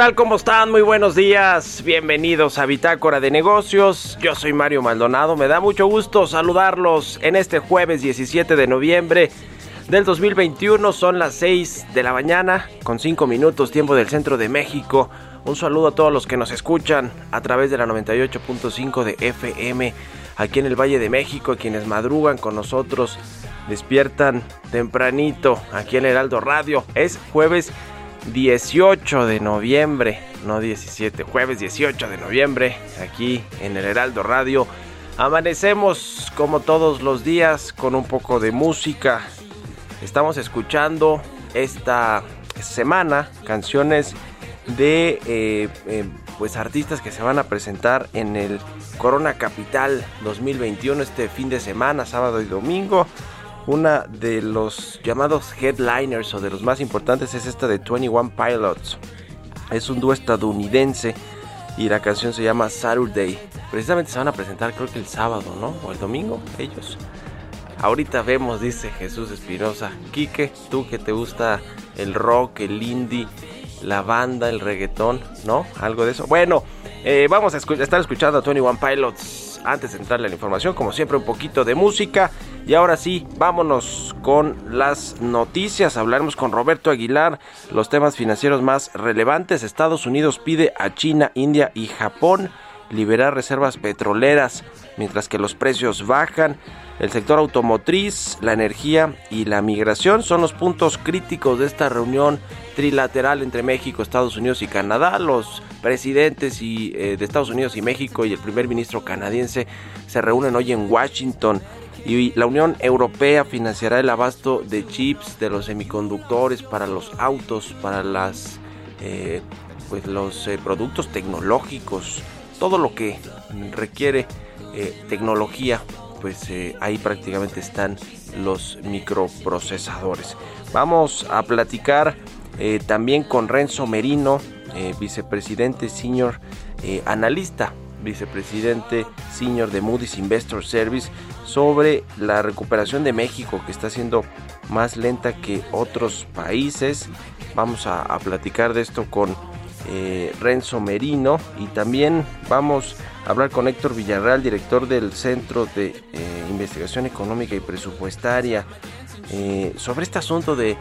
Tal? ¿Cómo están? Muy buenos días. Bienvenidos a Bitácora de Negocios. Yo soy Mario Maldonado. Me da mucho gusto saludarlos en este jueves 17 de noviembre del 2021. Son las 6 de la mañana con 5 minutos tiempo del centro de México. Un saludo a todos los que nos escuchan a través de la 98.5 de FM aquí en el Valle de México, a quienes madrugan con nosotros, despiertan tempranito aquí en Heraldo Radio. Es jueves 18 de noviembre, no 17, jueves 18 de noviembre, aquí en el Heraldo Radio. Amanecemos como todos los días con un poco de música. Estamos escuchando esta semana canciones de eh, eh, pues artistas que se van a presentar en el Corona Capital 2021 este fin de semana, sábado y domingo. Una de los llamados headliners o de los más importantes es esta de 21 Pilots. Es un dúo estadounidense y la canción se llama Saturday. Precisamente se van a presentar creo que el sábado, ¿no? O el domingo, ellos. Ahorita vemos, dice Jesús Espinosa. Quique, tú que te gusta el rock, el indie, la banda, el reggaetón, ¿no? Algo de eso. Bueno, eh, vamos a estar escuchando a 21 Pilots antes de entrarle a la información. Como siempre, un poquito de música. Y ahora sí, vámonos con las noticias. Hablaremos con Roberto Aguilar los temas financieros más relevantes. Estados Unidos pide a China, India y Japón liberar reservas petroleras mientras que los precios bajan. El sector automotriz, la energía y la migración son los puntos críticos de esta reunión trilateral entre México, Estados Unidos y Canadá. Los presidentes y, eh, de Estados Unidos y México y el primer ministro canadiense se reúnen hoy en Washington. Y la Unión Europea financiará el abasto de chips, de los semiconductores para los autos, para las, eh, pues los eh, productos tecnológicos, todo lo que requiere eh, tecnología, pues eh, ahí prácticamente están los microprocesadores. Vamos a platicar eh, también con Renzo Merino, vicepresidente senior analista, vicepresidente senior de Moody's Investor Service, sobre la recuperación de México que está siendo más lenta que otros países. Vamos a, a platicar de esto con Renzo Merino y también vamos a hablar con Héctor Villarreal, director del Centro de eh, Investigación Económica y Presupuestaria, eh, sobre este asunto de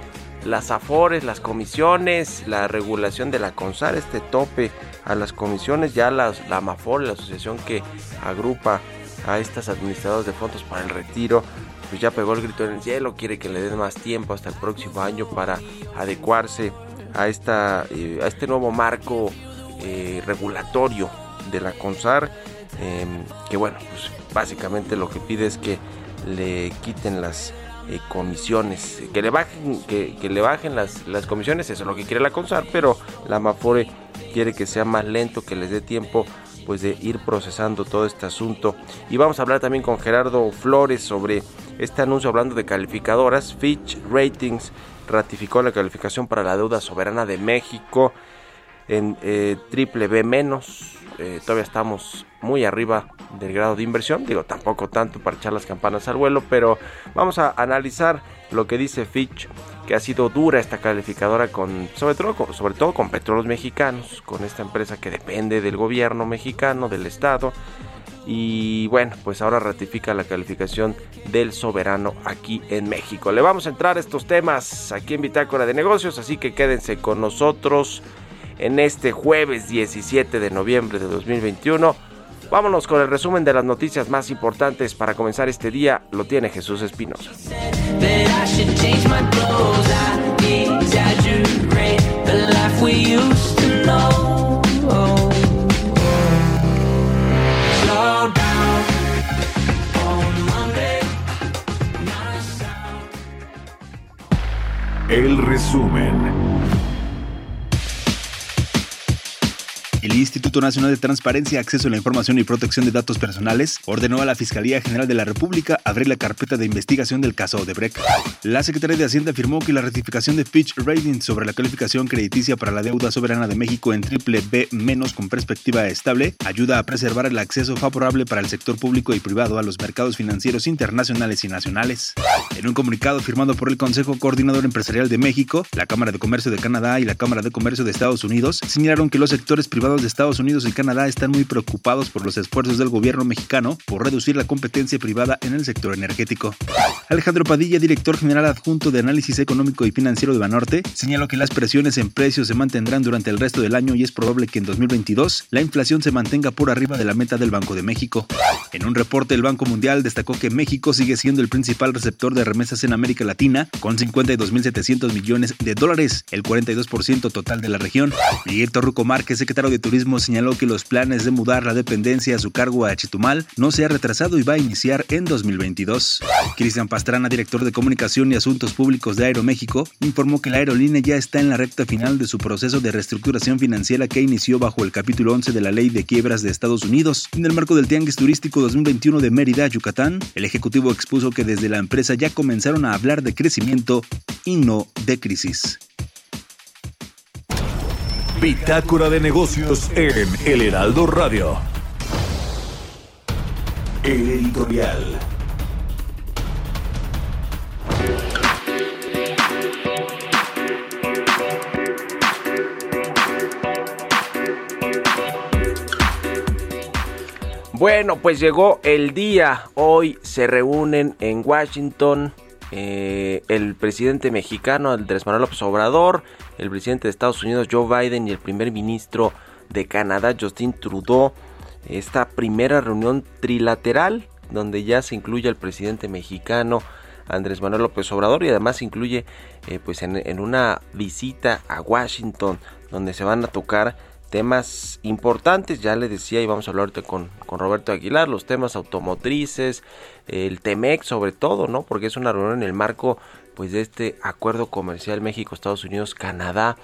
las afores, las comisiones, la regulación de la CONSAR, este tope a las comisiones, ya las, la AMAFOR, la asociación que agrupa a estas administradoras de fondos para el retiro, pues ya pegó el grito en el cielo, quiere que le den más tiempo hasta el próximo año para adecuarse a, esta, eh, a este nuevo marco regulatorio de la CONSAR, eh, que bueno, pues básicamente lo que pide es que le quiten las eh, comisiones, que le bajen, que, que le bajen las, las comisiones, eso es lo que quiere la CONSAR, pero la Mafore quiere que sea más lento, que les dé tiempo pues de ir procesando todo este asunto. Y vamos a hablar también con Gerardo Flores sobre este anuncio hablando de calificadoras. Fitch Ratings ratificó la calificación para la deuda soberana de México en eh, triple B menos. Eh, todavía estamos muy arriba del grado de inversión. Digo, tampoco tanto para echar las campanas al vuelo, pero vamos a analizar lo que dice Fitch, que ha sido dura esta calificadora con, sobre todo, con, sobre todo con petróleos mexicanos, con esta empresa que depende del gobierno mexicano, del Estado. Y bueno, pues ahora ratifica la calificación del soberano aquí en México. Le vamos a entrar a estos temas aquí en Bitácora de Negocios, así que quédense con nosotros en este jueves 17 de noviembre de 2021. Vámonos con el resumen de las noticias más importantes para comenzar este día. Lo tiene Jesús Espinosa. that I el Instituto Nacional de Transparencia, Acceso a la Información y Protección de Datos Personales ordenó a la Fiscalía General de la República abrir la carpeta de investigación del caso Odebrecht. La Secretaría de Hacienda afirmó que la ratificación de Fitch Ratings sobre la calificación crediticia para la deuda soberana de México en triple B menos con perspectiva estable ayuda a preservar el acceso favorable para el sector público y privado a los mercados financieros internacionales y nacionales. En un comunicado firmado por el Consejo Coordinador Empresarial de México, la Cámara de Comercio de Canadá y la Cámara de Comercio de Estados Unidos señalaron que los sectores privados de Estados Unidos y Canadá están muy preocupados por los esfuerzos del gobierno mexicano por reducir la competencia privada en el sector energético. Alejandro Padilla, director general adjunto de Análisis Económico y Financiero de Banorte, señaló que las presiones en precios se mantendrán durante el resto del año y es probable que en 2022 la inflación se mantenga por arriba de la meta del Banco de México. En un reporte, el Banco Mundial destacó que México sigue siendo el principal receptor de remesas en América Latina, con 52.700 millones de dólares, el 42% total de la región. Miguel Torruco Márquez, secretario de Turismo, señaló que los planes de mudar la dependencia a su cargo a Chetumal no se ha retrasado y va a iniciar en 2022. Cristian Pastrana, director de Comunicación y Asuntos Públicos de Aeroméxico, informó que la aerolínea ya está en la recta final de su proceso de reestructuración financiera que inició bajo el capítulo 11 de la Ley de Quiebras de Estados Unidos. En el marco del Tianguis Turístico 2021 de Mérida, Yucatán, el ejecutivo expuso que desde la empresa ya comenzaron a hablar de crecimiento y no de crisis. Bitácora de negocios en El Heraldo Radio. El editorial. Bueno, pues llegó el día. Hoy se reúnen en Washington eh, el presidente mexicano Andrés Manuel López Obrador, el presidente de Estados Unidos Joe Biden y el primer ministro de Canadá Justin Trudeau. Esta primera reunión trilateral donde ya se incluye al presidente mexicano Andrés Manuel López Obrador y además incluye eh, pues en una visita a Washington donde se van a tocar temas importantes, ya le decía y vamos a hablar ahorita con, con Roberto Aguilar, los temas automotrices, el TEMEC sobre todo, ¿no? Porque es una reunión en el marco pues de este acuerdo comercial México, Estados Unidos, Canadá,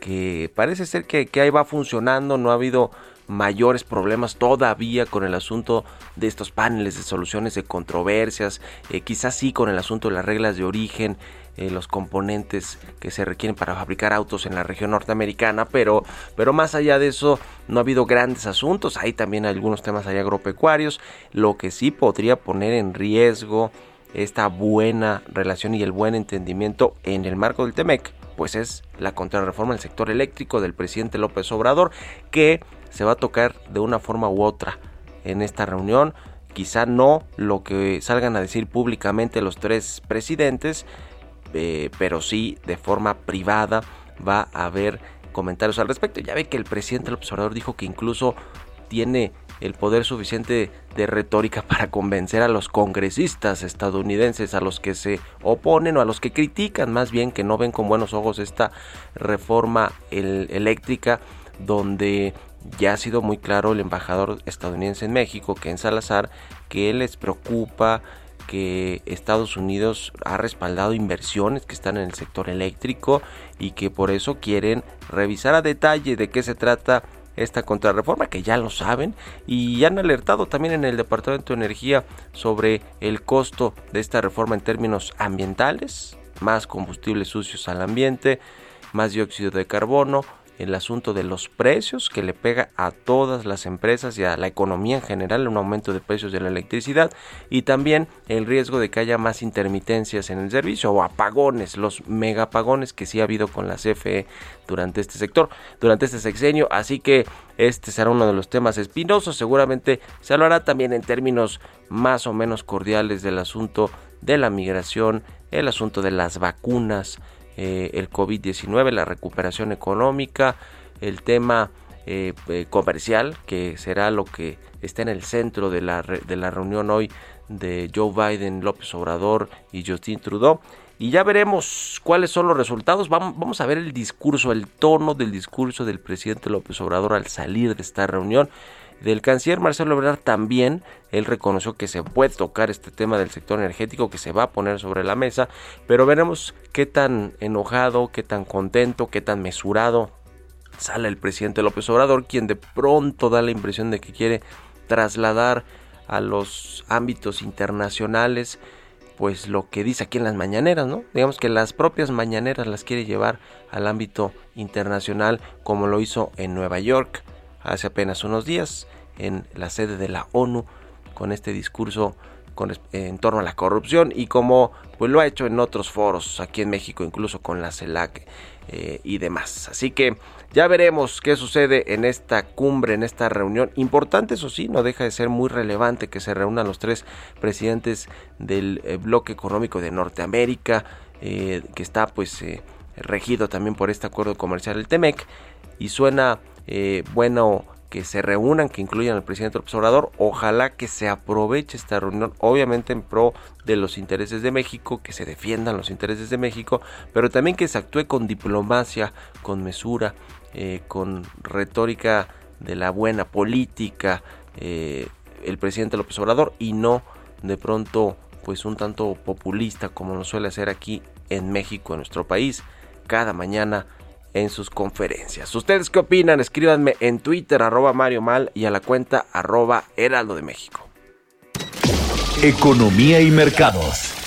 que parece ser que, que ahí va funcionando, no ha habido mayores problemas todavía con el asunto de estos paneles de soluciones de controversias, eh, quizás sí con el asunto de las reglas de origen, eh, los componentes que se requieren para fabricar autos en la región norteamericana, pero, pero más allá de eso no ha habido grandes asuntos, hay también algunos temas ahí agropecuarios, lo que sí podría poner en riesgo esta buena relación y el buen entendimiento en el marco del TEMEC, pues es la contrarreforma del sector eléctrico del presidente López Obrador, que se va a tocar de una forma u otra en esta reunión. Quizá no lo que salgan a decir públicamente los tres presidentes, eh, pero sí de forma privada va a haber comentarios al respecto. Ya ve que el presidente López Obrador dijo que incluso tiene el poder suficiente de retórica para convencer a los congresistas estadounidenses, a los que se oponen o a los que critican más bien que no ven con buenos ojos esta reforma eléctrica donde ya ha sido muy claro el embajador estadounidense en México, que en Salazar, que les preocupa que Estados Unidos ha respaldado inversiones que están en el sector eléctrico y que por eso quieren revisar a detalle de qué se trata esta contrarreforma, que ya lo saben, y han alertado también en el Departamento de Energía sobre el costo de esta reforma en términos ambientales, más combustibles sucios al ambiente, más dióxido de carbono, el asunto de los precios que le pega a todas las empresas y a la economía en general un aumento de precios de la electricidad y también el riesgo de que haya más intermitencias en el servicio o apagones, los megapagones que sí ha habido con la CFE durante este sector, durante este sexenio, así que este será uno de los temas espinosos, seguramente se hablará también en términos más o menos cordiales del asunto de la migración, el asunto de las vacunas, eh, el COVID-19, la recuperación económica, el tema eh, eh, comercial, que será lo que está en el centro de la, de la reunión hoy de Joe Biden, López Obrador y Justin Trudeau. Y ya veremos cuáles son los resultados. Vamos, vamos a ver el discurso, el tono del discurso del presidente López Obrador al salir de esta reunión del canciller Marcelo Ebrard también, él reconoció que se puede tocar este tema del sector energético, que se va a poner sobre la mesa, pero veremos qué tan enojado, qué tan contento, qué tan mesurado sale el presidente López Obrador, quien de pronto da la impresión de que quiere trasladar a los ámbitos internacionales pues lo que dice aquí en las mañaneras, ¿no? Digamos que las propias mañaneras las quiere llevar al ámbito internacional como lo hizo en Nueva York, hace apenas unos días en la sede de la ONU con este discurso en torno a la corrupción y como pues lo ha hecho en otros foros aquí en México incluso con la CELAC eh, y demás. Así que ya veremos qué sucede en esta cumbre en esta reunión. Importante eso sí no deja de ser muy relevante que se reúnan los tres presidentes del eh, bloque económico de Norteamérica eh, que está pues regido también por este acuerdo comercial el TEMEC y suena eh, bueno que se reúnan, que incluyan al presidente López Obrador. Ojalá que se aproveche esta reunión, obviamente en pro de los intereses de México, que se defiendan los intereses de México, pero también que se actúe con diplomacia, con mesura, eh, con retórica de la buena política, eh, el presidente López Obrador, y no de pronto pues un tanto populista como lo suele hacer aquí en México, en nuestro país, cada mañana en sus conferencias. ¿Ustedes qué opinan? Escríbanme en Twitter, arroba Mario Mal y a la cuenta arroba Heraldo de México. Economía y mercados.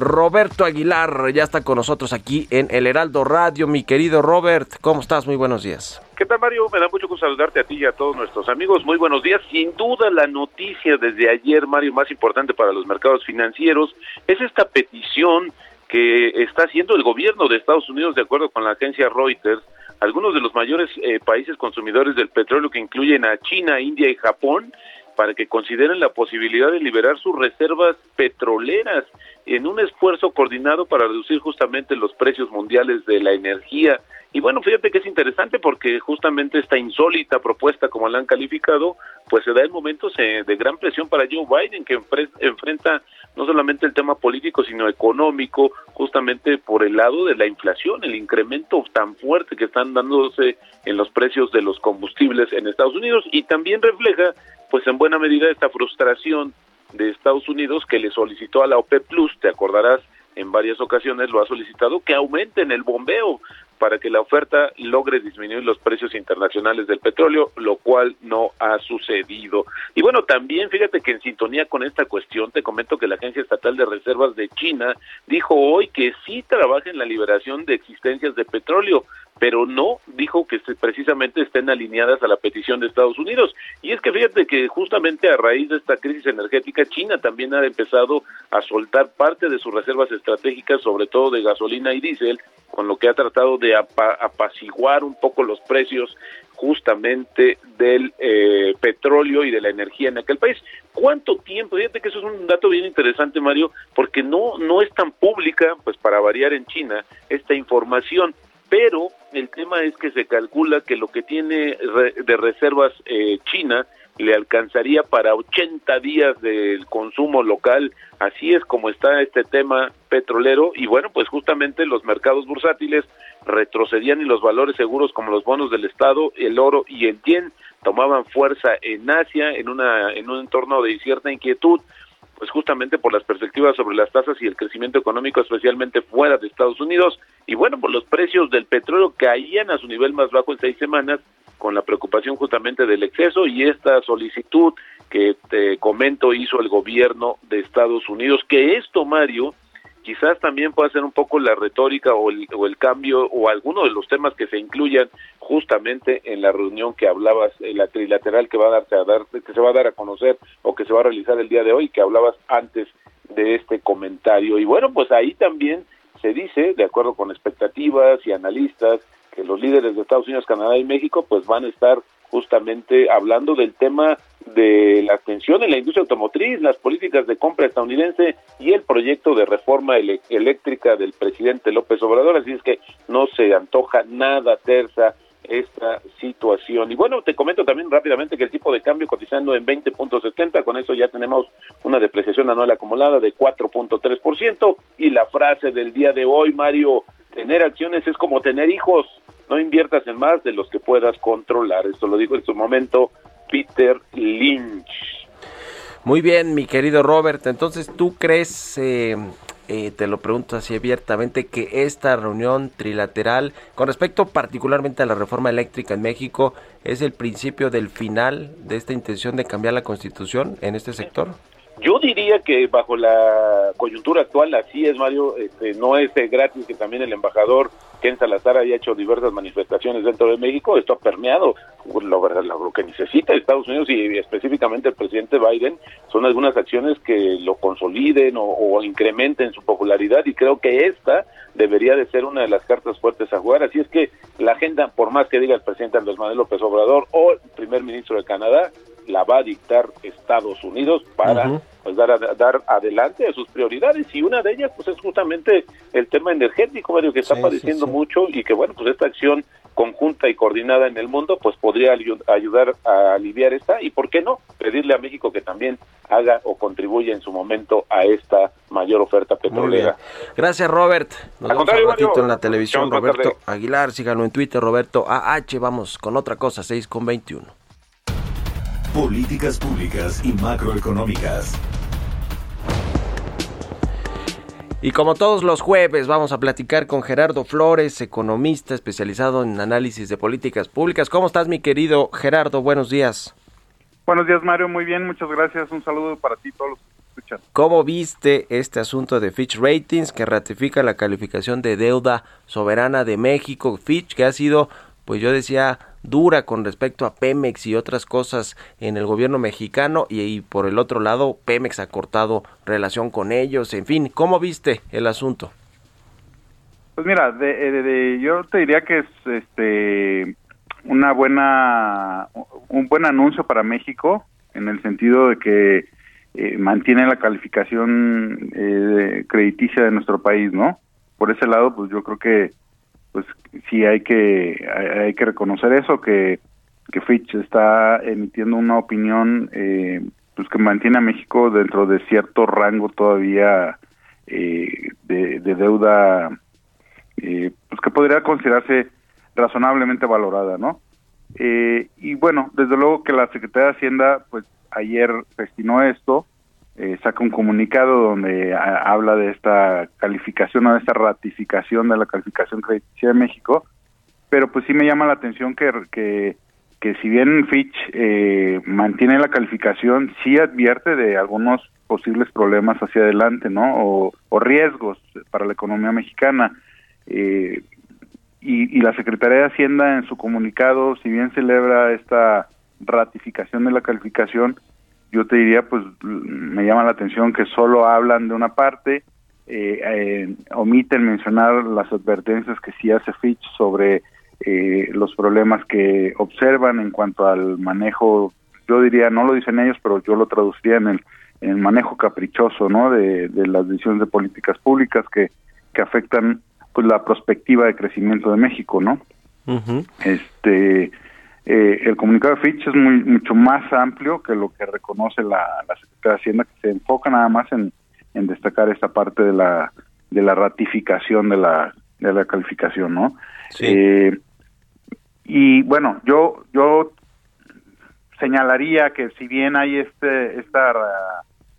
Roberto Aguilar ya está con nosotros aquí en El Heraldo Radio. Mi querido Robert, ¿cómo estás? Muy buenos días. ¿Qué tal, Mario? Me da mucho gusto saludarte a ti y a todos nuestros amigos. Muy buenos días. Sin duda, la noticia desde ayer, Mario, más importante para los mercados financieros es esta petición que está haciendo el gobierno de Estados Unidos, de acuerdo con la agencia Reuters, algunos de los mayores eh, países consumidores del petróleo que incluyen a China, India y Japón, para que consideren la posibilidad de liberar sus reservas petroleras en un esfuerzo coordinado para reducir justamente los precios mundiales de la energía. Y bueno, fíjate que es interesante porque justamente esta insólita propuesta, como la han calificado, pues se da en momentos eh, de gran presión para Joe Biden, que enfrenta no solamente el tema político, sino económico, justamente por el lado de la inflación, el incremento tan fuerte que están dándose en los precios de los combustibles en Estados Unidos y también refleja, pues en buena medida, esta frustración de Estados Unidos que le solicitó a la OPEP Plus, te acordarás, en varias ocasiones lo ha solicitado que aumenten el bombeo para que la oferta logre disminuir los precios internacionales del petróleo, lo cual no ha sucedido. Y bueno, también fíjate que en sintonía con esta cuestión, te comento que la Agencia Estatal de Reservas de China dijo hoy que sí trabaja en la liberación de existencias de petróleo, pero no dijo que precisamente estén alineadas a la petición de Estados Unidos. Y es que fíjate que justamente a raíz de esta crisis energética, China también ha empezado a soltar parte de sus reservas estratégicas, sobre todo de gasolina y diésel, con lo que ha tratado de apa- apaciguar un poco los precios justamente del eh, petróleo y de la energía en aquel país. ¿Cuánto tiempo? Fíjate que eso es un dato bien interesante, Mario, porque no, no es tan pública, pues para variar en China, esta información pero el tema es que se calcula que lo que tiene de reservas eh, China le alcanzaría para 80 días del consumo local, así es como está este tema petrolero. Y bueno, pues justamente los mercados bursátiles retrocedían y los valores seguros como los bonos del Estado, el oro y el yen tomaban fuerza en Asia en una en un entorno de cierta inquietud pues justamente por las perspectivas sobre las tasas y el crecimiento económico, especialmente fuera de Estados Unidos. Y bueno, pues los precios del petróleo caían a su nivel más bajo en seis semanas, con la preocupación justamente del exceso y esta solicitud que te comento hizo el gobierno de Estados Unidos, que esto, Mario, quizás también pueda ser un poco la retórica o el, o el cambio o alguno de los temas que se incluyan justamente en la reunión que hablabas, en la trilateral que va a darse a dar, que se va a dar a conocer o que se va a realizar el día de hoy, que hablabas antes de este comentario. Y bueno, pues ahí también se dice, de acuerdo con expectativas y analistas, que los líderes de Estados Unidos, Canadá y México pues van a estar justamente hablando del tema de la atención en la industria automotriz, las políticas de compra estadounidense y el proyecto de reforma eléctrica del presidente López Obrador, así es que no se antoja nada tersa esta situación. Y bueno, te comento también rápidamente que el tipo de cambio cotizando en 20.70, con eso ya tenemos una depreciación anual acumulada de 4.3% y la frase del día de hoy, Mario, tener acciones es como tener hijos, no inviertas en más de los que puedas controlar. Esto lo dijo en su momento Peter Lynch. Muy bien, mi querido Robert. Entonces, ¿tú crees, eh, eh, te lo pregunto así abiertamente, que esta reunión trilateral, con respecto particularmente a la reforma eléctrica en México, es el principio del final de esta intención de cambiar la constitución en este sector? Yo diría que bajo la coyuntura actual, así es, Mario, este, no es gratis que también el embajador Ken Salazar haya hecho diversas manifestaciones dentro de México. Esto ha permeado lo, lo que necesita Estados Unidos y específicamente el presidente Biden son algunas acciones que lo consoliden o, o incrementen su popularidad y creo que esta debería de ser una de las cartas fuertes a jugar. Así es que la agenda, por más que diga el presidente Andrés Manuel López Obrador o el primer ministro de Canadá, la va a dictar Estados Unidos para pues dar, a- dar adelante a sus prioridades y una de ellas pues es justamente el tema energético Mario, que está Sí, padeciendo sí, sí. mucho y que bueno pues esta acción conjunta y coordinada en el mundo pues podría ayu- ayudar a aliviar esta y por qué no pedirle a México que también haga o contribuya en su momento a esta mayor oferta petrolera. Gracias, Robert. Nos Al vemos un ratito Mario. en la televisión. Roberto. Aguilar, síganlo en Twitter, Roberto AH. Vamos con otra cosa, 6 con 21. Políticas públicas y macroeconómicas. Y como todos los jueves, vamos a platicar con Gerardo Flores, economista especializado en análisis de políticas públicas. ¿Cómo estás, mi querido Gerardo? Buenos días. Buenos días, Mario. Muy bien, muchas gracias. Un saludo para ti, todos los que escuchan. ¿Cómo viste este asunto de Fitch Ratings que ratifica la calificación de deuda soberana de México? Fitch que ha sido, pues yo decía, dura con respecto a Pemex y otras cosas en el gobierno mexicano y, por el otro lado Pemex ha cortado relación con ellos. En fin, ¿cómo viste el asunto? Pues mira, de, de- de- yo te diría que es este una buena un buen anuncio para México en el sentido de que eh, mantiene la calificación eh, crediticia de nuestro país, ¿no? Por ese lado, pues yo creo que pues sí hay que hay, que reconocer eso que que Fitch está emitiendo una opinión eh, pues que mantiene a México dentro de cierto rango todavía eh, de, de deuda eh, pues que podría considerarse razonablemente valorada, ¿no? Eh, y bueno, desde luego que la Secretaría de Hacienda, pues ayer destinó esto, eh, saca un comunicado donde habla de esta calificación o de esta ratificación de la calificación crediticia de México, pero pues sí me llama la atención que, que, que si bien Fitch eh, mantiene la calificación, sí advierte de algunos posibles problemas hacia adelante, ¿no? O, o riesgos para la economía mexicana. Eh, y, y la Secretaría de Hacienda en su comunicado, si bien celebra esta ratificación de la calificación, yo te diría, pues me llama la atención que solo hablan de una parte, eh, eh, omiten mencionar las advertencias que sí hace Fitch sobre eh, los problemas que observan en cuanto al manejo, yo diría, no lo dicen ellos, pero yo lo traduciría en el, en el manejo caprichoso, ¿no? De, de las decisiones de políticas públicas que, que afectan pues la perspectiva de crecimiento de México, ¿no? Este, eh, el comunicado de Fitch es muy mucho más amplio que lo que reconoce la, la Secretaría de Hacienda, que se enfoca nada más en, en destacar esta parte de la de la ratificación de la de la calificación, ¿no? Sí. Eh, y bueno, yo yo señalaría que si bien hay este esta,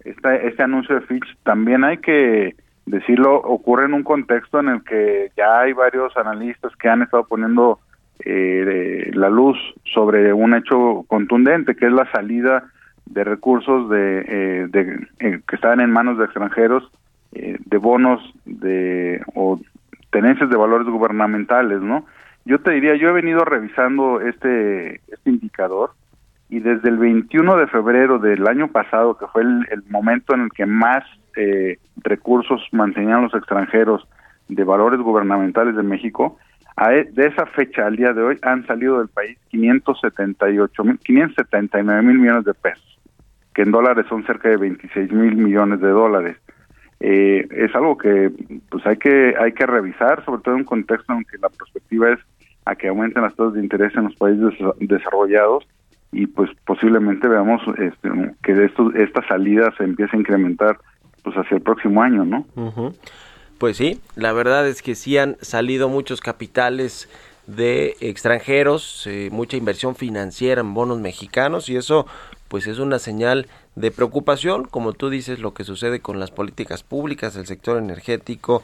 esta este anuncio de Fitch, también hay que decirlo ocurre en un contexto en el que ya hay varios analistas que han estado poniendo eh, la luz sobre un hecho contundente que es la salida de recursos de, eh, de eh, que estaban en manos de extranjeros eh, de bonos de o tenencias de valores gubernamentales, ¿no? Yo te diría, yo he venido revisando este este indicador y desde el 21 de febrero del año pasado, que fue el, el momento en el que más eh, recursos mantenían los extranjeros de valores gubernamentales de México, de esa fecha al día de hoy han salido del país 578 mil, 579 mil millones de pesos, que en dólares son cerca de 26 mil millones de dólares. Eh, es algo que pues hay que hay que revisar, sobre todo en un contexto en que la perspectiva es a que aumenten las tasas de interés en los países desa- desarrollados y pues posiblemente veamos este, que esto, esta salida se empiece a incrementar pues hacia el próximo año, ¿no? Ujú. Pues sí, la verdad es que sí han salido muchos capitales de extranjeros, eh, mucha inversión financiera en bonos mexicanos y eso pues es una señal de preocupación, como tú dices, lo que sucede con las políticas públicas, el sector energético,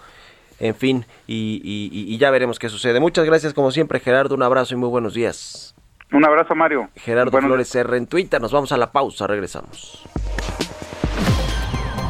en fin, y, y- y- y ya veremos qué sucede. Muchas gracias como siempre Gerardo, un abrazo y muy buenos días. Un abrazo, Mario. Gerardo Flores R en Twitter, nos vamos a la pausa, regresamos.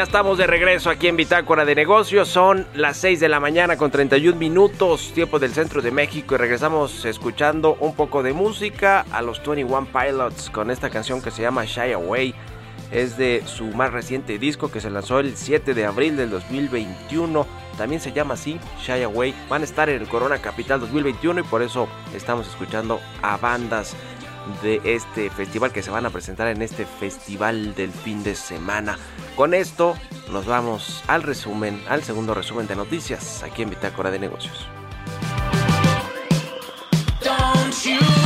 Ya estamos de regreso aquí en Bitácora de Negocios. Son las 6 de la mañana con 31 minutos, tiempo del centro de México. Y regresamos escuchando un poco de música a los 21 Pilots con esta canción que se llama Shy Away. Es de su más reciente disco que se lanzó el 7 de abril del 2021. También se llama así, Shy Away. Van a estar en el Corona Capital 2021 y por eso estamos escuchando a bandas de este festival que se van a presentar en este festival del fin de semana. Con esto nos vamos al resumen, al segundo resumen de noticias aquí en Bitácora de Negocios. Don't you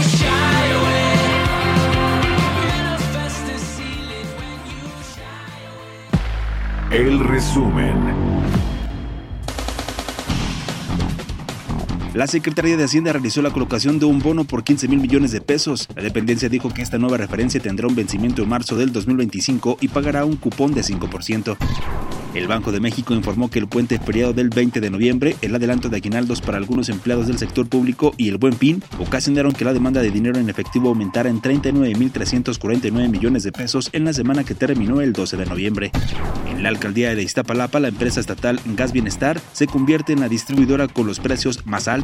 La Secretaría de Hacienda realizó la colocación de un bono por 15 mil millones de pesos. La dependencia dijo que esta nueva referencia tendrá un vencimiento en marzo del 2025 y pagará un cupón de 5%. El Banco de México informó que el puente feriado del 20 de noviembre, el adelanto de aguinaldos para algunos empleados del sector público y el buen fin ocasionaron que la demanda de dinero en efectivo aumentara en 39.349 millones de pesos en la semana que terminó el 12 de noviembre. En la alcaldía de Iztapalapa, la empresa estatal Gas Bienestar se convierte en la distribuidora con los precios más altos.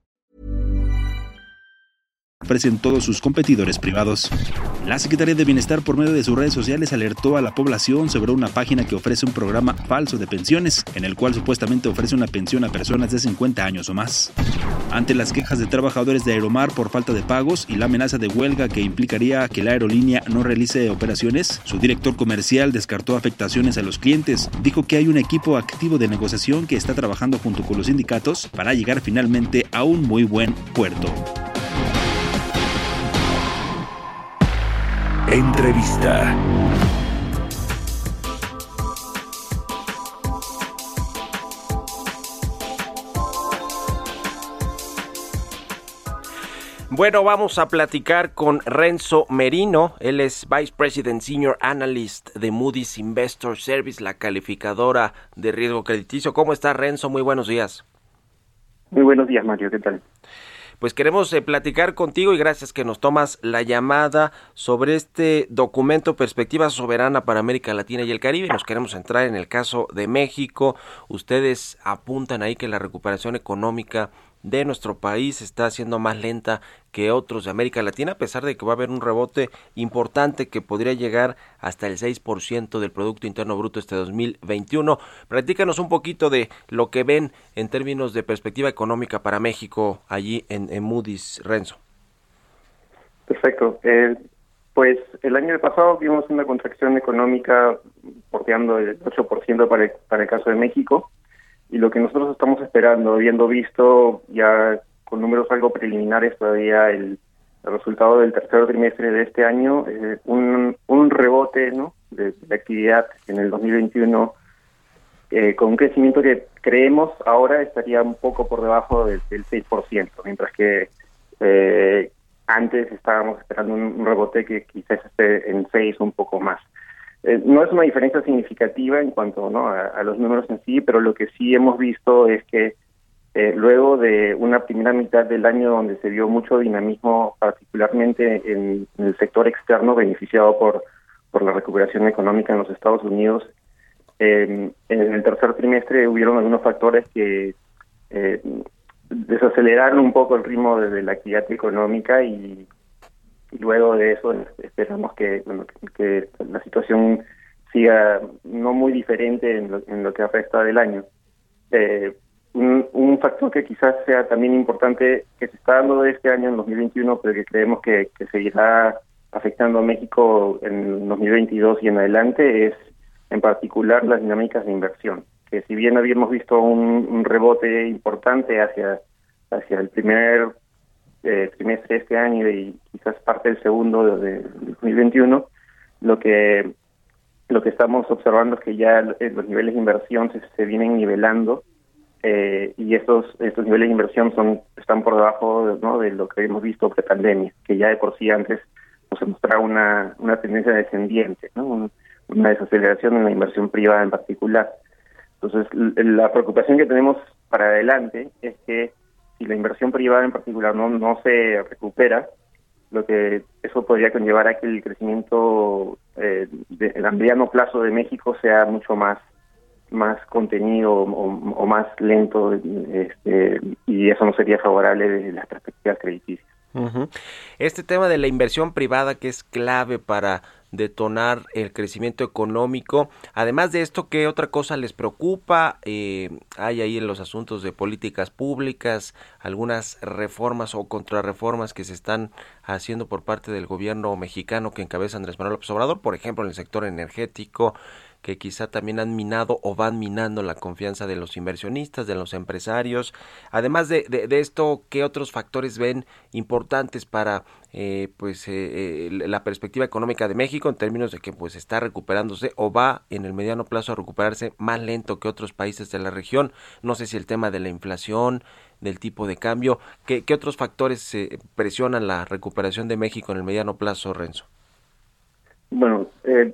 Todos sus competidores privados. La Secretaría de Bienestar por medio de sus redes sociales alertó a la población sobre una página que ofrece un programa falso de pensiones, en el cual supuestamente ofrece una pensión a personas de 50 años o más. Ante las quejas de trabajadores de Aeromar por falta de pagos y la amenaza de huelga que implicaría que la aerolínea no realice operaciones, su director comercial descartó afectaciones a los clientes. Dijo que hay un equipo activo de negociación que está trabajando junto con los sindicatos para llegar finalmente a un muy buen puerto. Entrevista. Bueno, vamos a platicar con Renzo Merino. Él es Vice President Senior Analyst de Moody's Investor Service, la calificadora de riesgo crediticio. ¿Cómo está Renzo? Muy buenos días. Muy buenos días, Mario. ¿Qué tal? Pues queremos eh, platicar contigo y gracias que nos tomas la llamada sobre este documento Perspectiva Soberana para América Latina y el Caribe. Nos queremos entrar en el caso de México. Ustedes apuntan ahí que la recuperación económica de nuestro país está siendo más lenta que otros de América Latina, a pesar de que va a haber un rebote importante que podría llegar hasta el 6% del Producto Interno Bruto este 2021. Platícanos un poquito de lo que ven en términos de perspectiva económica para México allí en, en Moody's, Renzo. Perfecto. Eh, pues el año pasado vimos una contracción económica porteando el 8% para el, para el caso de México y lo que nosotros estamos esperando, habiendo visto ya con números algo preliminares todavía el, resultado del tercer trimestre de este año, eh, un, un rebote ¿no? de, actividad en el 2021 eh, con un crecimiento que creemos ahora estaría un poco por debajo del, del 6%, mientras que eh, antes estábamos esperando un, un rebote que quizás esté en 6 un poco más. Eh, no es una diferencia significativa en cuanto ¿no? a, los números en sí, pero lo que sí hemos visto es que eh, luego de una primera mitad del año donde se vio mucho dinamismo, particularmente en, el sector externo beneficiado por, por la recuperación económica en los Estados Unidos, eh, en el tercer trimestre hubieron algunos factores que eh, desaceleraron un poco el ritmo de, la actividad económica y luego de eso esperamos que, la situación siga no muy diferente en lo, en lo que resta del año. Eh, un, factor que quizás sea también importante que se está dando este año en 2021, pero que creemos que, que seguirá afectando a México en 2022 y en adelante es en particular las dinámicas de inversión, que si bien habíamos visto un, un rebote importante hacia hacia el primer eh, trimestre este año y quizás parte del segundo de, de 2021, lo que lo que estamos observando es que ya los niveles de inversión se, se vienen nivelando eh, y estos estos niveles de inversión son están por debajo de lo que hemos visto pre-pandemia, que ya de por sí antes nos mostraba una, una tendencia descendiente, ¿no? Un, una desaceleración en la inversión privada en particular. Entonces, la preocupación que tenemos para adelante es que si la inversión privada en particular no, no se recupera, lo que eso podría conllevar a que el crecimiento eh, de, a mediano plazo de México sea mucho más más contenido o, más lento este, y eso no sería favorable desde las perspectivas crediticias. Uh -huh. Este tema de la inversión privada que es clave para detonar el crecimiento económico. Además de esto, ¿qué otra cosa les preocupa? Eh, hay ahí en los asuntos de políticas públicas algunas reformas o contrarreformas que se están haciendo por parte del gobierno mexicano que encabeza Andrés Manuel López Obrador, por ejemplo, en el sector energético, que quizá también han minado o van minando la confianza de los inversionistas, de los empresarios. Además de, de, esto, ¿qué otros factores ven importantes para eh, pues eh, eh, la perspectiva económica de México en términos de que pues está recuperándose o va en el mediano plazo a recuperarse más lento que otros países de la región? No sé si el tema de la inflación, del tipo de cambio, ¿qué, qué otros factores presionan la recuperación de México en el mediano plazo, Renzo? Bueno, eh,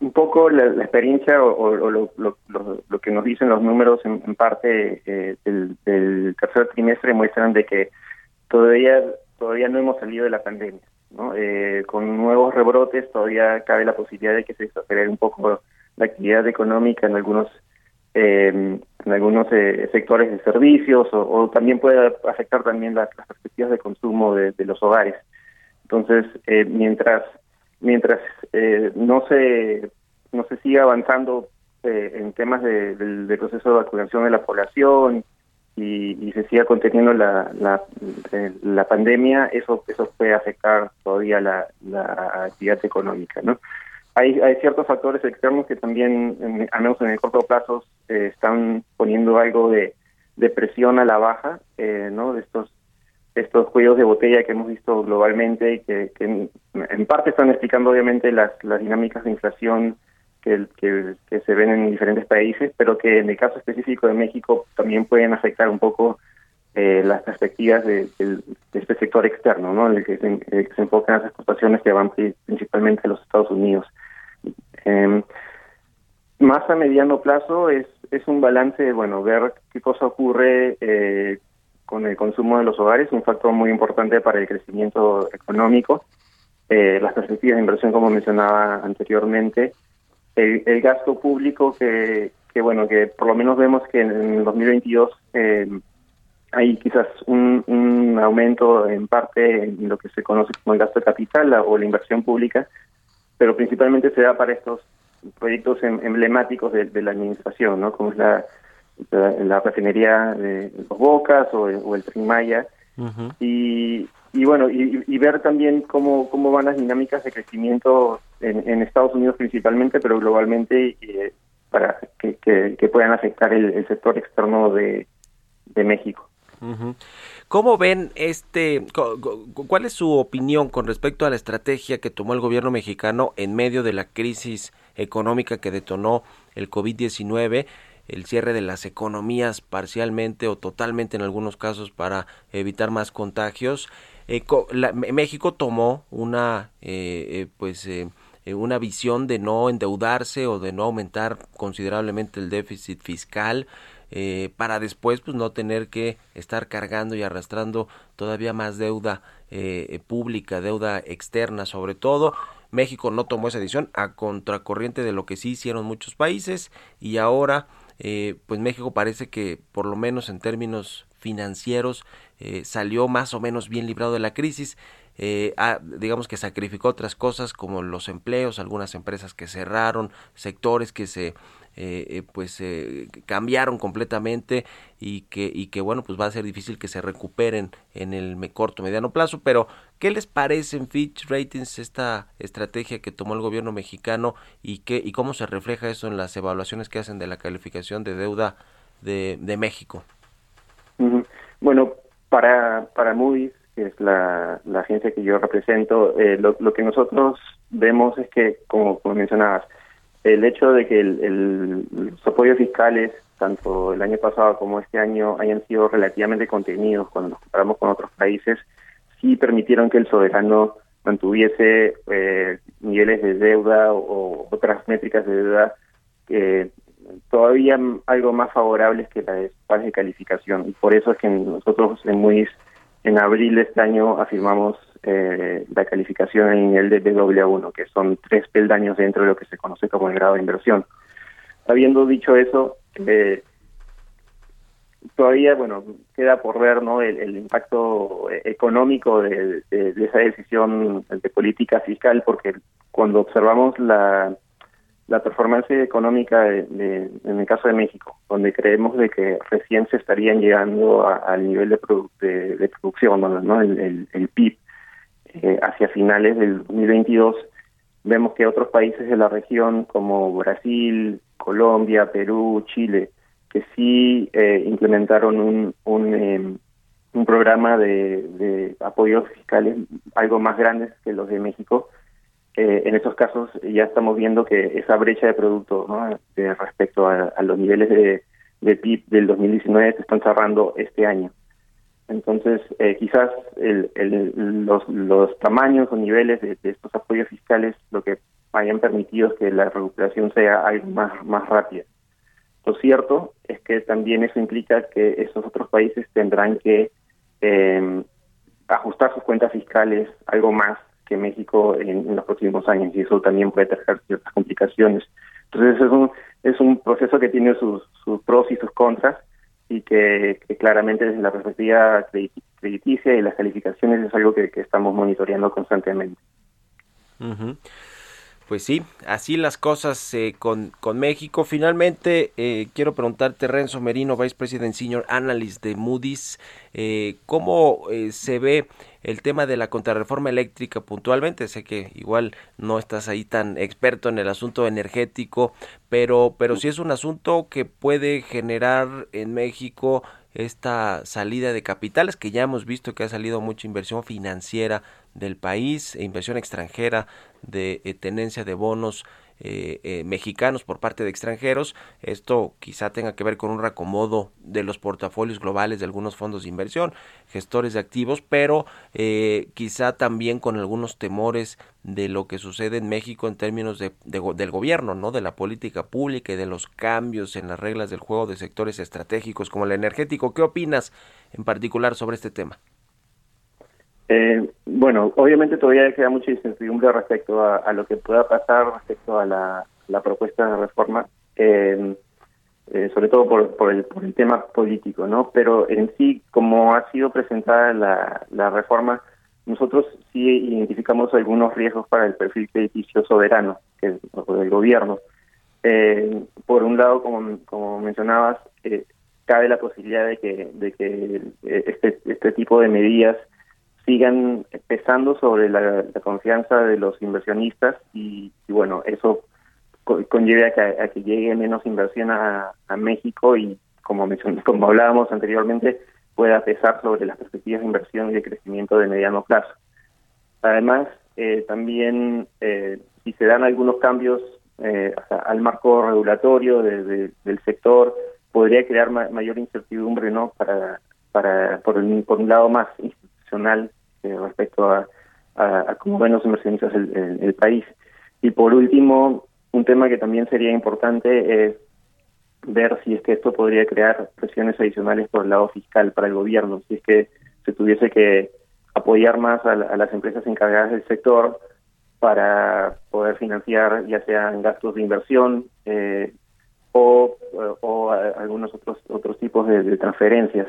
un poco la, experiencia o, lo, que nos dicen los números en, parte eh, del, tercer trimestre muestran de que todavía todavía no hemos salido de la pandemia. ¿no? Eh, con nuevos rebrotes todavía cabe la posibilidad de que se desacelere un poco la actividad económica en algunos eh, en algunos sectores de servicios o, también puede afectar también las, perspectivas de consumo de, de los hogares. Entonces, mientras mientras eh, no se no se siga avanzando eh, en temas de, del, proceso de vacunación de la población y, se siga conteniendo la, la, eh, la, pandemia, eso eso puede afectar todavía la, la actividad económica, ¿no? Hay, hay ciertos factores externos que también, al menos en el corto plazo, están poniendo algo de, de presión a la baja, ¿no? De estos estos cuellos de botella que hemos visto globalmente y que, en, parte están explicando obviamente las, dinámicas de inflación que, se ven en diferentes países, pero que en el caso específico de México también pueden afectar un poco eh, las perspectivas de, este sector externo, ¿no? En el que se, enfocan las exportaciones que van principalmente a los Estados Unidos. Eh, más a mediano plazo es, es un balance, bueno, ver qué cosa ocurre eh, con el consumo de los hogares, un factor muy importante para el crecimiento económico. Eh, las perspectivas de inversión, como mencionaba anteriormente, el, gasto público que, que, bueno, que por lo menos vemos que en, el 2022 eh, hay quizás un, un, aumento en parte en lo que se conoce como el gasto de capital o la inversión pública, pero principalmente se da para estos proyectos em, emblemáticos de, de la administración, ¿no? Como es la la refinería de Los Bocas o, o el Tren Maya. y, y bueno, y, ver también cómo, cómo van las dinámicas de crecimiento en, Estados Unidos principalmente, pero globalmente eh, para que, que, puedan afectar el, sector externo de, de México. ¿Cómo ven este, cuál es su opinión con respecto a la estrategia que tomó el gobierno mexicano en medio de la crisis económica que detonó el COVID-19? El cierre de las economías parcialmente o totalmente en algunos casos para evitar más contagios. Eh, México tomó una eh, eh, pues una visión de no endeudarse o de no aumentar considerablemente el déficit fiscal para después pues no tener que estar cargando y arrastrando todavía más deuda pública, deuda externa sobre todo. México no tomó esa decisión a contracorriente de lo que sí hicieron muchos países y ahora eh, pues México parece que por lo menos en términos financieros eh, salió más o menos bien librado de la crisis. Eh, digamos que sacrificó otras cosas como los empleos, algunas empresas que cerraron, sectores que se eh, eh, pues eh, cambiaron completamente y que, y que bueno, pues va a ser difícil que se recuperen en el corto, mediano plazo, pero ¿qué les parece en Fitch Ratings esta estrategia que tomó el gobierno mexicano y, qué, y cómo se refleja eso en las evaluaciones que hacen de la calificación de deuda de, de México? Bueno, para, para Moody's, que es la, la agencia que yo represento, eh, lo, lo que nosotros vemos es que, como, como mencionabas, el hecho de que el, los apoyos fiscales, tanto el año pasado como este año, hayan sido relativamente contenidos cuando nos comparamos con otros países, sí permitieron que el soberano mantuviese eh, niveles de deuda o, otras métricas de deuda eh, todavía algo más favorables que las de calificación. Y por eso es que nosotros en Moody's en abril de este año afirmamos eh, la calificación en de BAA1, que son tres peldaños dentro de lo que se conoce como el grado de inversión. Habiendo dicho eso, eh, todavía, bueno, queda por ver ¿no? el, impacto económico de, esa decisión de política fiscal, porque cuando observamos la, la performance económica de, en el caso de México, donde creemos de que recién se estarían llegando al nivel de, produ- de, producción, ¿no? El, PIB, eh, hacia finales del 2022, vemos que otros países de la región como Brasil, Colombia, Perú, Chile, que sí eh, implementaron un, un, eh, un programa de apoyos fiscales algo más grandes que los de México. Eh, en estos casos ya estamos viendo que esa brecha de producto ¿no? de respecto a, los niveles de, de PIB del 2019 se están cerrando este año. Entonces, eh, quizás el, el- los, los tamaños o niveles de, estos apoyos fiscales lo que hayan permitido es que la recuperación sea algo más, más rápida. Lo cierto es que también eso implica que esos otros países tendrán que eh, ajustar sus cuentas fiscales algo más que México en, en los próximos años y eso también puede traer ciertas complicaciones. Entonces es un, es un proceso que tiene sus, sus pros y sus contras y que, que claramente desde la perspectiva crediti- crediticia y las calificaciones es algo que, que estamos monitoreando constantemente. Ujú. Pues sí, así las cosas eh, con, con México. Finalmente, eh, quiero preguntarte, Renzo Merino, Vice President Senior Analyst de Moody's, eh, ¿cómo eh, se ve el tema de la contrarreforma eléctrica puntualmente? Sé que igual no estás ahí tan experto en el asunto energético, pero, pero sí es un asunto que puede generar en México esta salida de capitales que ya hemos visto que ha salido mucha inversión financiera del país e inversión extranjera de eh, tenencia de bonos eh, eh, mexicanos por parte de extranjeros. Esto quizá tenga que ver con un reacomodo de los portafolios globales de algunos fondos de inversión, gestores de activos, pero eh, quizá también con algunos temores de lo que sucede en México en términos de, de del gobierno, no, de la política pública y de los cambios en las reglas del juego de sectores estratégicos como el energético. ¿Qué opinas en particular sobre este tema? Eh, bueno, obviamente todavía queda mucha incertidumbre respecto a, lo que pueda pasar respecto a la, propuesta de reforma, eh, eh, sobre todo por, por, el, por el tema político, ¿no? Pero en sí, como ha sido presentada la, la reforma, nosotros sí identificamos algunos riesgos para el perfil crediticio soberano que, del gobierno. Eh, por un lado, como, como mencionabas, eh, cabe la posibilidad de que, de que eh, este, este tipo de medidas sigan pesando sobre la, confianza de los inversionistas y, bueno, eso co- conlleve a que, a que llegue menos inversión a, a México y como mencioné, como hablábamos anteriormente, pueda pesar sobre las perspectivas de inversión y de crecimiento de mediano plazo. Además, eh, también eh, si se dan algunos cambios eh, al marco regulatorio de- de- del sector, podría crear ma- mayor incertidumbre, ¿no? Para, para por, un, por un lado más institucional eh, respecto a, a, a cómo ven los inversionistas el, el- país. Y por último, un tema que también sería importante es ver si es que esto podría crear presiones adicionales por el lado fiscal para el gobierno, si es que se tuviese que apoyar más a, la- a las empresas encargadas del sector para poder financiar ya sean gastos de inversión eh, o, o algunos otros otros tipos de, de transferencias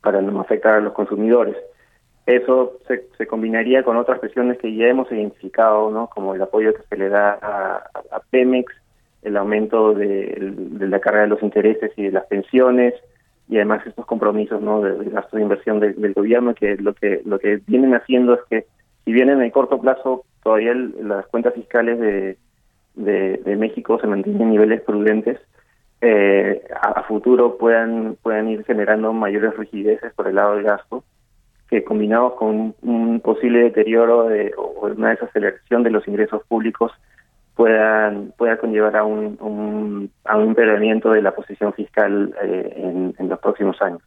para no afectar a los consumidores. Eso se, se combinaría con otras presiones que ya hemos identificado, ¿no? como el apoyo que se le da a, Pemex, el aumento de, la carga de los intereses y de las pensiones, y además estos compromisos no de, gasto de inversión del- gobierno que lo que lo que vienen haciendo es que si bien en el corto plazo todavía las cuentas fiscales de, de, de México se mantienen en niveles prudentes eh, a, a futuro puedan puedan ir generando mayores rigideces por el lado del gasto que combinados con un, posible deterioro de, o una desaceleración de los ingresos públicos puedan pueda conllevar a un, un a un empeoramiento de la posición fiscal eh, en, los próximos años.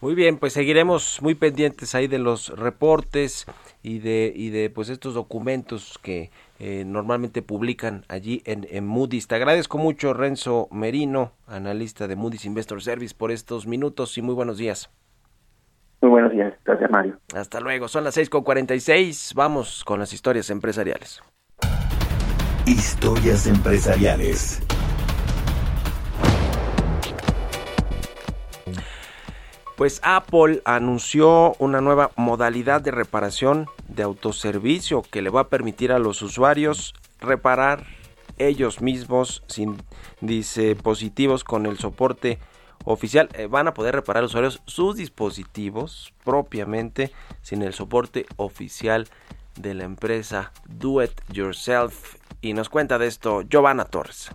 Muy bien, pues seguiremos muy pendientes ahí de los reportes y de y de pues estos documentos que eh, normalmente publican allí en Moody's. Te agradezco mucho, Renzo Merino, analista de Moody's Investor Service, por estos minutos y muy buenos días. Días, gracias Mario. Hasta luego, son las 6.46, vamos con las historias empresariales. Historias empresariales. Pues Apple anunció una nueva modalidad de reparación de autoservicio que le va a permitir a los usuarios reparar ellos mismos sin dispositivos con el soporte oficial. Eh, van a poder reparar los usuarios sus dispositivos propiamente sin el soporte oficial de la empresa Do It Yourself. Y nos cuenta de esto Giovanna Torres.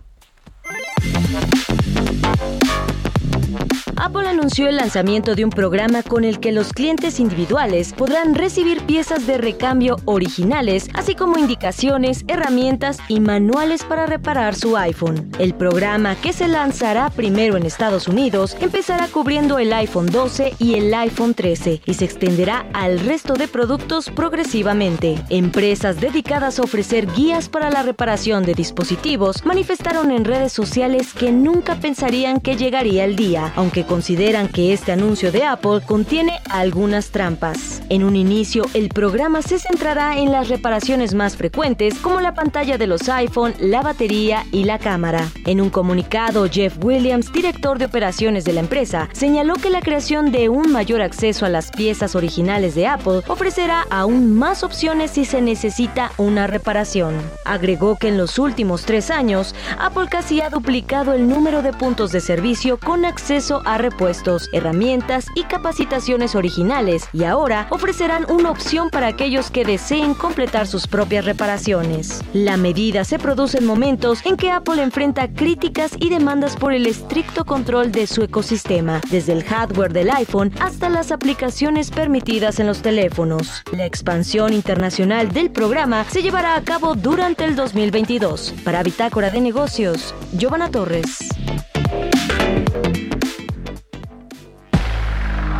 Apple anunció el lanzamiento de un programa con el que los clientes individuales podrán recibir piezas de recambio originales, así como indicaciones, herramientas y manuales para reparar su iPhone. El programa, que se lanzará primero en Estados Unidos, empezará cubriendo el iPhone 12 y el iPhone 13 y se extenderá al resto de productos progresivamente. Empresas dedicadas a ofrecer guías para la reparación de dispositivos manifestaron en redes sociales que nunca pensarían que llegaría el día, aunque consideran que este anuncio de Apple contiene algunas trampas. En un inicio, el programa se centrará en las reparaciones más frecuentes como la pantalla de los iPhone, la batería y la cámara. En un comunicado, Jeff Williams, director de operaciones de la empresa, señaló que la creación de un mayor acceso a las piezas originales de Apple ofrecerá aún más opciones si se necesita una reparación. Agregó que en los últimos tres años, Apple casi ha duplicado el número de puntos de servicio con acceso a repuestos, herramientas y capacitaciones originales y ahora ofrecerán una opción para aquellos que deseen completar sus propias reparaciones. La medida se produce en momentos en que Apple enfrenta críticas y demandas por el estricto control de su ecosistema, desde el hardware del iPhone hasta las aplicaciones permitidas en los teléfonos. La expansión internacional del programa se llevará a cabo durante el 2022. Para Bitácora de Negocios, Giovanna Torres.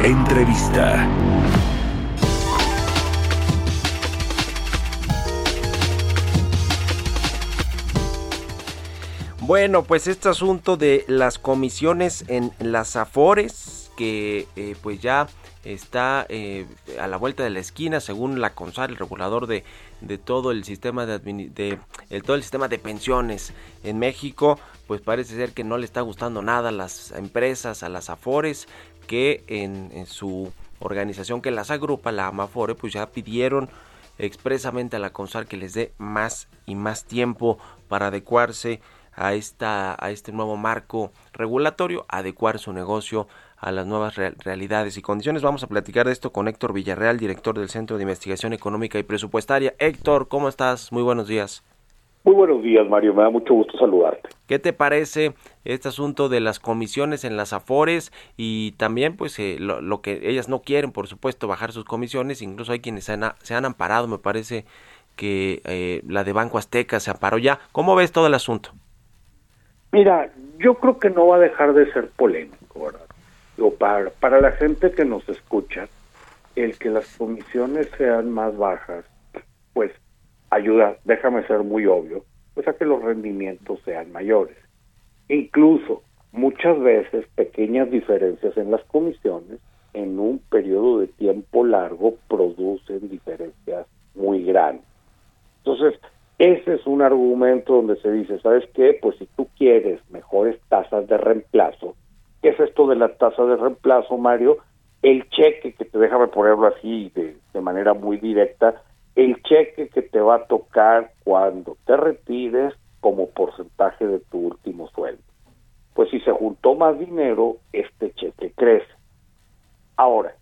Entrevista. Bueno, pues este asunto de las comisiones en las Afores, que eh, pues ya está eh, a la vuelta de la esquina, según la CONSAR, el regulador de, de todo el sistema de, el, todo el sistema de pensiones en México, pues parece ser que no le está gustando nada a las empresas, a las Afores, que en, su organización que las agrupa, la Amafore, pues ya pidieron expresamente a la CONSAR que les dé más y más tiempo para adecuarse a esta a este nuevo marco regulatorio, adecuar su negocio a las nuevas real- realidades y condiciones. Vamos a platicar de esto con Héctor Villarreal, director del Centro de Investigación Económica y Presupuestaria. Héctor, ¿cómo estás? Muy buenos días. Muy buenos días, Mario. Me da mucho gusto saludarte. ¿Qué te parece este asunto de las comisiones en las Afores y también pues eh, lo, lo que ellas no quieren, por supuesto, bajar sus comisiones? Incluso hay quienes se han, se han amparado, me parece que eh, la de Banco Azteca se amparó ya. ¿Cómo ves todo el asunto? Mira, yo creo que no va a dejar de ser polémico, ¿verdad? Digo, para, para la gente que nos escucha, el que las comisiones sean más bajas, pues ayuda, déjame ser muy obvio, pues a que los rendimientos sean mayores. Incluso, muchas veces, pequeñas diferencias en las comisiones en un periodo de tiempo largo producen diferencias muy grandes. Entonces, ese es un argumento donde se dice, ¿sabes qué? Pues si tú quieres mejores tasas de reemplazo, ¿qué es esto de la tasa de reemplazo, Mario? El cheque que te, déjame ponerlo así de, de manera muy directa, el cheque que te va a tocar cuando te retires como porcentaje de tu último sueldo. Pues si se juntó más dinero, este cheque crece. Ahora,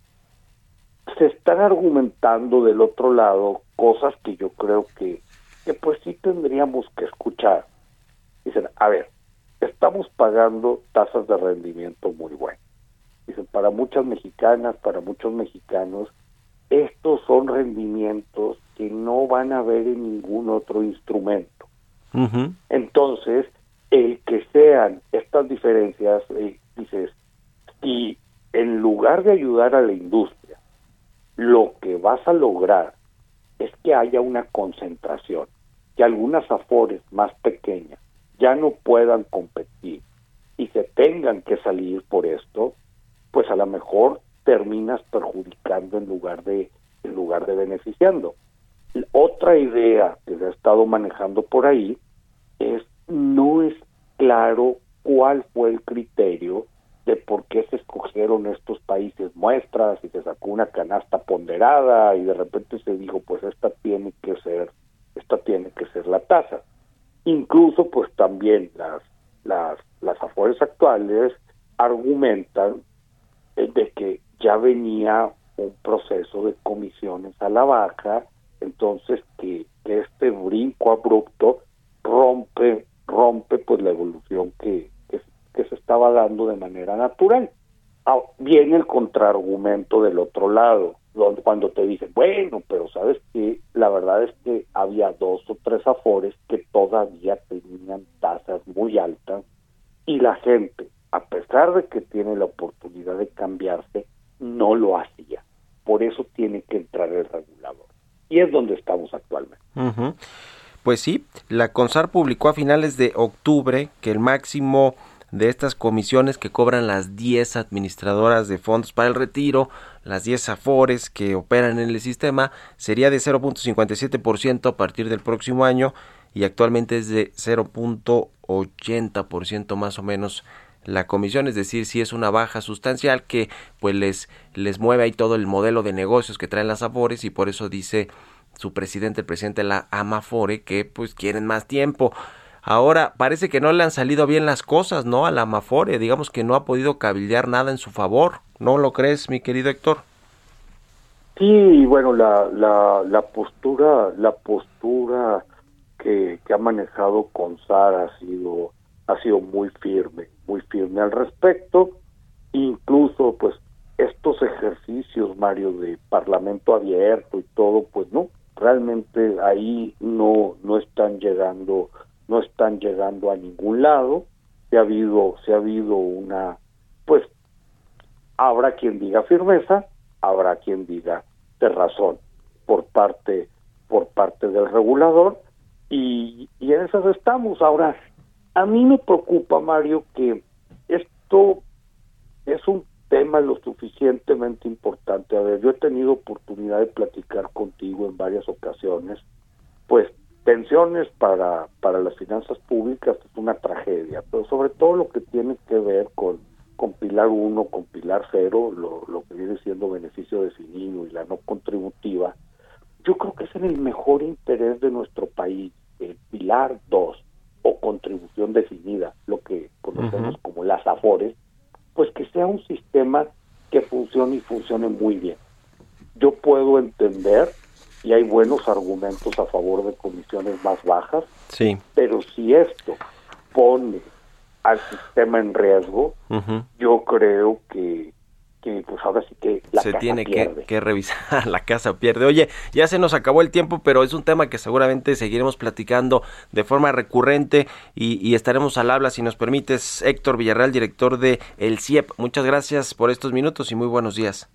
se están argumentando del otro lado cosas que yo creo que, que pues sí tendríamos que escuchar. Dicen, a ver, estamos pagando tasas de rendimiento muy buenas. Dicen, para muchas mexicanas, para muchos mexicanos, estos son rendimientos que no van a ver en ningún otro instrumento. Entonces, el que sean estas diferencias, eh, dices, si en lugar de ayudar a la industria, lo que vas a lograr es que haya una concentración, que algunas afores más pequeñas ya no puedan competir y se tengan que salir por esto, pues a lo mejor terminas perjudicando en lugar de en lugar de beneficiando. Otra idea que se ha estado manejando por ahí es no es claro cuál fue el criterio de por qué se escogieron estos países muestras y se sacó una canasta ponderada y de repente se dijo, pues esta tiene que ser, esta tiene que ser la tasa. Incluso pues también las, las, las afores actuales argumentan eh, de que ya venía un proceso de comisiones a la baja, entonces que, este brinco abrupto rompe, rompe pues la evolución que, que, se estaba dando de manera natural. Viene el contraargumento del otro lado, donde cuando te dicen, bueno, pero sabes que la verdad es que había dos o tres afores que todavía tenían tasas muy altas y la gente, a pesar de que tiene la oportunidad de cambiarse, no lo hacía. Por eso tiene que entrar el regulador. Y es donde estamos actualmente. Pues sí, la CONSAR publicó a finales de octubre que el máximo de estas comisiones que cobran las 10 administradoras de fondos para el retiro, las 10 afores que operan en el sistema, sería de 0.57% a partir del próximo año y actualmente es de 0.80% más o menos la comisión, es decir, si es una baja sustancial que pues les, les mueve ahí todo el modelo de negocios que traen las afores y por eso dice su presidente, el presidente de la Amafore, que pues quieren más tiempo. Ahora parece que no le han salido bien las cosas, ¿no? A la Amafore, digamos que no ha podido cabildear nada en su favor, ¿no lo crees, mi querido Héctor? Sí, bueno, la, la, la postura, la postura que, ha manejado Consar ha sido, ha sido muy firme, muy firme al respecto. Incluso, pues, estos ejercicios, Mario, de parlamento abierto y todo, pues no, realmente ahí no, no están llegando, no están llegando a ningún lado. Se ha habido, se ha habido una, pues, habrá quien diga firmeza, habrá quien diga de razón por parte por parte del regulador y, y en esas estamos ahora a mí me preocupa Mario que esto es un tema lo suficientemente importante. A ver yo he tenido oportunidad de platicar contigo en varias ocasiones. Pues pensiones para para las finanzas públicas es una tragedia pero sobre todo lo que tiene que ver con con Pilar 1, con Pilar 0, lo, lo que viene siendo beneficio definido y la no contributiva, yo creo que es en el mejor interés de nuestro país, el Pilar 2 o contribución definida, lo que conocemos como las AFORES, pues que sea un sistema que funcione y funcione muy bien. Yo puedo entender y hay buenos argumentos a favor de comisiones más bajas, Sí. pero si esto pone al sistema en riesgo, yo creo que, que pues ahora sí que la se casa tiene que, revisar, la casa pierde. Oye, ya se nos acabó el tiempo, pero es un tema que seguramente seguiremos platicando de forma recurrente y, y estaremos al habla, si nos permites, Héctor Villarreal, director de El CIEP. Muchas gracias por estos minutos y muy buenos días.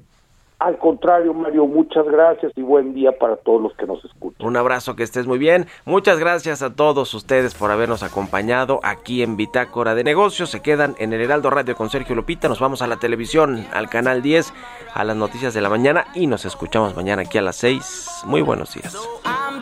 Al contrario, Mario, muchas gracias y buen día para todos los que nos escuchan. Un abrazo, que estés muy bien. Muchas gracias a todos ustedes por habernos acompañado aquí en Bitácora de Negocios. Se quedan en el Heraldo Radio con Sergio Lupita. Nos vamos a la televisión, al canal 10, a las noticias de la mañana y nos escuchamos mañana aquí a las 6. Muy buenos días. I'm